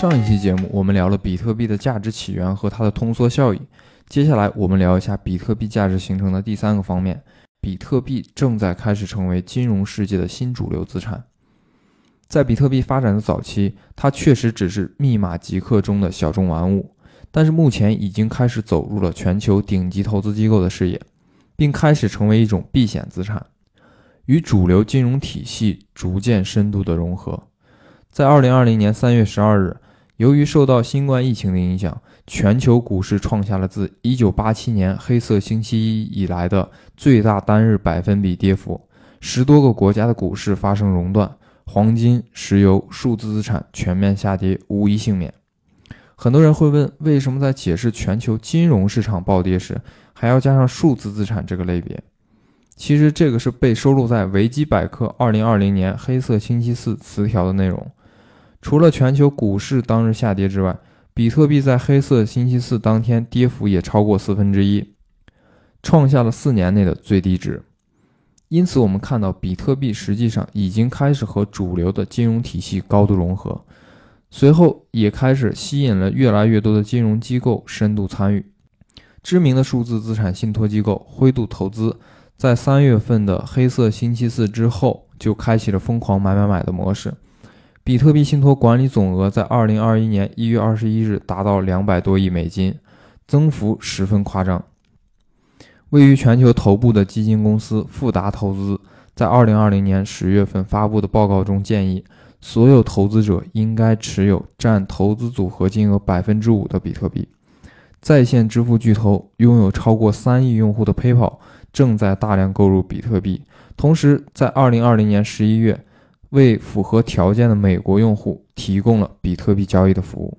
上一期节目我们聊了比特币的价值起源和它的通缩效应，接下来我们聊一下比特币价值形成的第三个方面：比特币正在开始成为金融世界的新主流资产。在比特币发展的早期，它确实只是密码极客中的小众玩物，但是目前已经开始走入了全球顶级投资机构的视野，并开始成为一种避险资产，与主流金融体系逐渐深度的融合。在二零二零年三月十二日。由于受到新冠疫情的影响，全球股市创下了自1987年黑色星期一以来的最大单日百分比跌幅，十多个国家的股市发生熔断，黄金、石油、数字资产全面下跌，无一幸免。很多人会问，为什么在解释全球金融市场暴跌时，还要加上数字资产这个类别？其实，这个是被收录在维基百科2020年黑色星期四词条的内容。除了全球股市当日下跌之外，比特币在黑色星期四当天跌幅也超过四分之一，创下了四年内的最低值。因此，我们看到比特币实际上已经开始和主流的金融体系高度融合，随后也开始吸引了越来越多的金融机构深度参与。知名的数字资产信托机构灰度投资，在三月份的黑色星期四之后就开启了疯狂买买买的模式。比特币信托管理总额在二零二一年一月二十一日达到两百多亿美金，增幅十分夸张。位于全球头部的基金公司富达投资在二零二零年十月份发布的报告中建议，所有投资者应该持有占投资组合金额百分之五的比特币。在线支付巨头拥有超过三亿用户的 PayPal 正在大量购入比特币，同时在二零二零年十一月。为符合条件的美国用户提供了比特币交易的服务。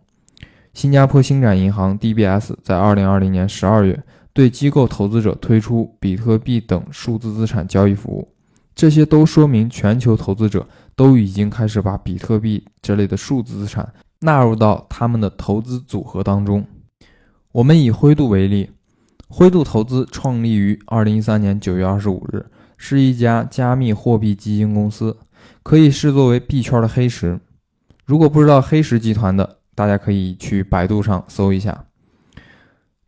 新加坡星展银行 （DBS） 在2020年12月对机构投资者推出比特币等数字资产交易服务。这些都说明全球投资者都已经开始把比特币这类的数字资产纳入到他们的投资组合当中。我们以灰度为例，灰度投资创立于2013年9月25日，是一家加密货币基金公司。可以视作为币圈的黑石。如果不知道黑石集团的，大家可以去百度上搜一下。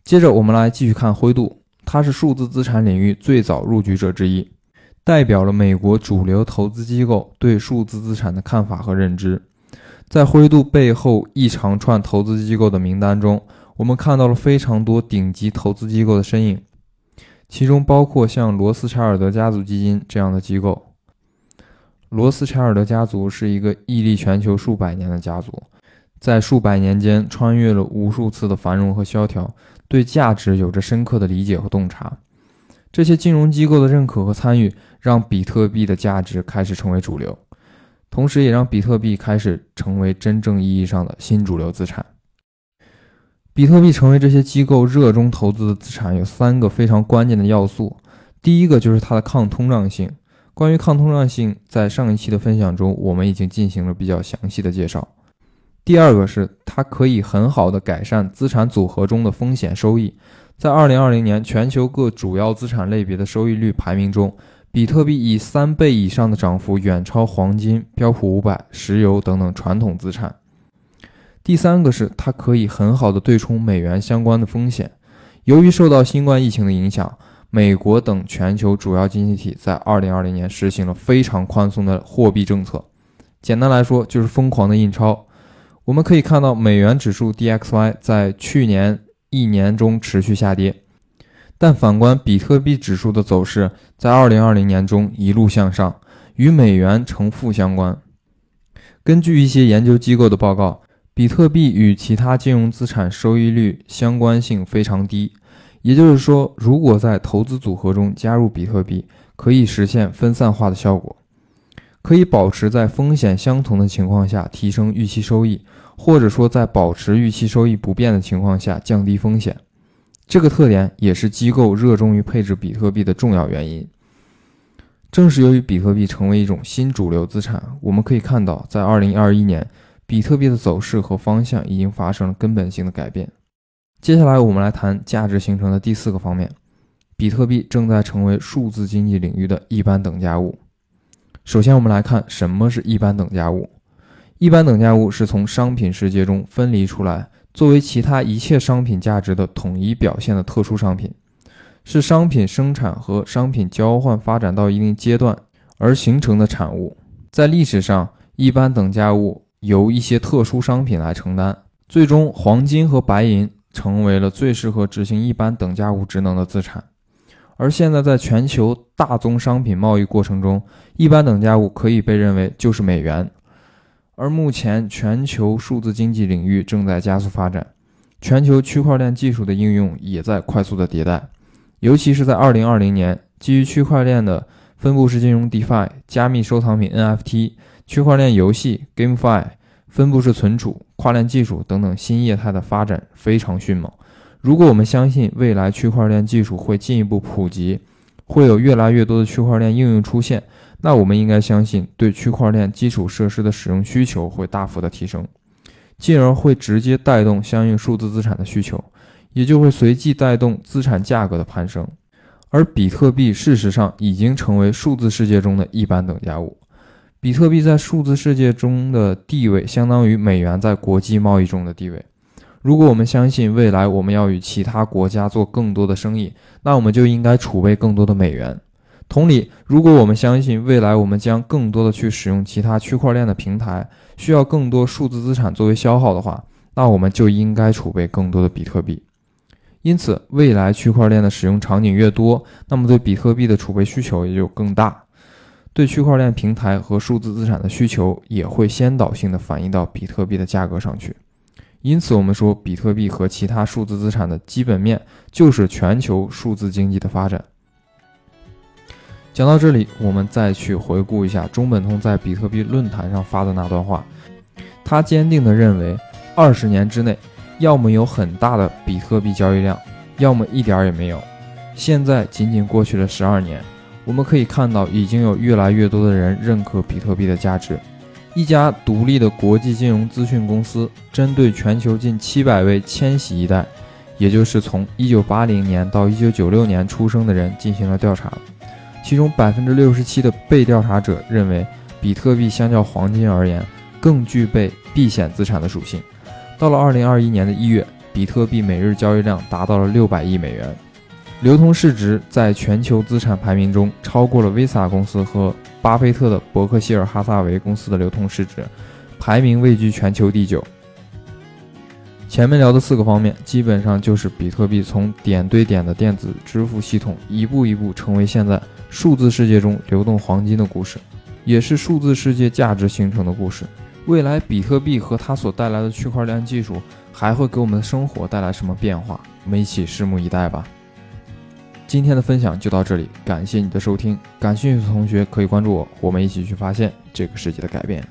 接着，我们来继续看灰度，它是数字资产领域最早入局者之一，代表了美国主流投资机构对数字资产的看法和认知。在灰度背后一长串投资机构的名单中，我们看到了非常多顶级投资机构的身影，其中包括像罗斯柴尔德家族基金这样的机构。罗斯柴尔德家族是一个屹立全球数百年的家族，在数百年间穿越了无数次的繁荣和萧条，对价值有着深刻的理解和洞察。这些金融机构的认可和参与，让比特币的价值开始成为主流，同时也让比特币开始成为真正意义上的新主流资产。比特币成为这些机构热衷投资的资产，有三个非常关键的要素。第一个就是它的抗通胀性。关于抗通胀性，在上一期的分享中，我们已经进行了比较详细的介绍。第二个是它可以很好的改善资产组合中的风险收益。在2020年全球各主要资产类别的收益率排名中，比特币以三倍以上的涨幅远超黄金、标普五百、石油等等传统资产。第三个是它可以很好的对冲美元相关的风险。由于受到新冠疫情的影响。美国等全球主要经济体在2020年实行了非常宽松的货币政策，简单来说就是疯狂的印钞。我们可以看到，美元指数 DXY 在去年一年中持续下跌，但反观比特币指数的走势，在2020年中一路向上，与美元呈负相关。根据一些研究机构的报告，比特币与其他金融资产收益率相关性非常低。也就是说，如果在投资组合中加入比特币，可以实现分散化的效果，可以保持在风险相同的情况下提升预期收益，或者说在保持预期收益不变的情况下降低风险。这个特点也是机构热衷于配置比特币的重要原因。正是由于比特币成为一种新主流资产，我们可以看到，在2021年，比特币的走势和方向已经发生了根本性的改变。接下来，我们来谈价值形成的第四个方面：比特币正在成为数字经济领域的一般等价物。首先，我们来看什么是一般等价物。一般等价物是从商品世界中分离出来，作为其他一切商品价值的统一表现的特殊商品，是商品生产和商品交换发展到一定阶段而形成的产物。在历史上，一般等价物由一些特殊商品来承担，最终黄金和白银成为了最适合执行一般等价物职能的资产。而现在，在全球大宗商品贸易过程中，一般等价物可以被认为就是美元。而目前，全球数字经济领域正在加速发展，全球区块链技术的应用也在快速的迭代。尤其是在2020年，基于区块链的分布式金融 DeFi、加密收藏品 NFT、区块链游戏 GameFi、分布式存储、跨链技术等等新业态的发展非常迅猛。如果我们相信未来区块链技术会进一步普及，会有越来越多的区块链应用出现。那我们应该相信，对区块链基础设施的使用需求会大幅的提升，进而会直接带动相应数字资产的需求，也就会随即带动资产价格的攀升。而比特币事实上已经成为数字世界中的一般等价物。比特币在数字世界中的地位，相当于美元在国际贸易中的地位。如果我们相信未来我们要与其他国家做更多的生意，那我们就应该储备更多的美元。同理，如果我们相信未来我们将更多的去使用其他区块链的平台，需要更多数字资产作为消耗的话，那我们就应该储备更多的比特币。因此，未来区块链的使用场景越多，那么对比特币的储备需求也就更大，对区块链平台和数字资产的需求也会先导性的反映到比特币的价格上去。因此，我们说比特币和其他数字资产的基本面就是全球数字经济的发展。讲到这里，我们再去回顾一下中本聪在比特币论坛上发的那段话。他坚定地认为，二十年之内，要么有很大的比特币交易量，要么一点也没有。现在仅仅过去了十二年，我们可以看到，已经有越来越多的人认可比特币的价值。一家独立的国际金融资讯公司针对全球近七百位千禧一代，也就是从一九八零年到一九九六年出生的人进行了调查。其中百分之六十七的被调查者认为，比特币相较黄金而言更具备避险资产的属性。到了二零二一年的一月，比特币每日交易量达到了六百亿美元，流通市值在全球资产排名中超过了 Visa 公司和巴菲特的伯克希尔哈撒韦公司的流通市值，排名位居全球第九。前面聊的四个方面，基本上就是比特币从点对点的电子支付系统一步一步成为现在。数字世界中流动黄金的故事，也是数字世界价值形成的故事。未来比特币和它所带来的区块链技术，还会给我们的生活带来什么变化？我们一起拭目以待吧。今天的分享就到这里，感谢你的收听。感兴趣的同学可以关注我，我们一起去发现这个世界的改变。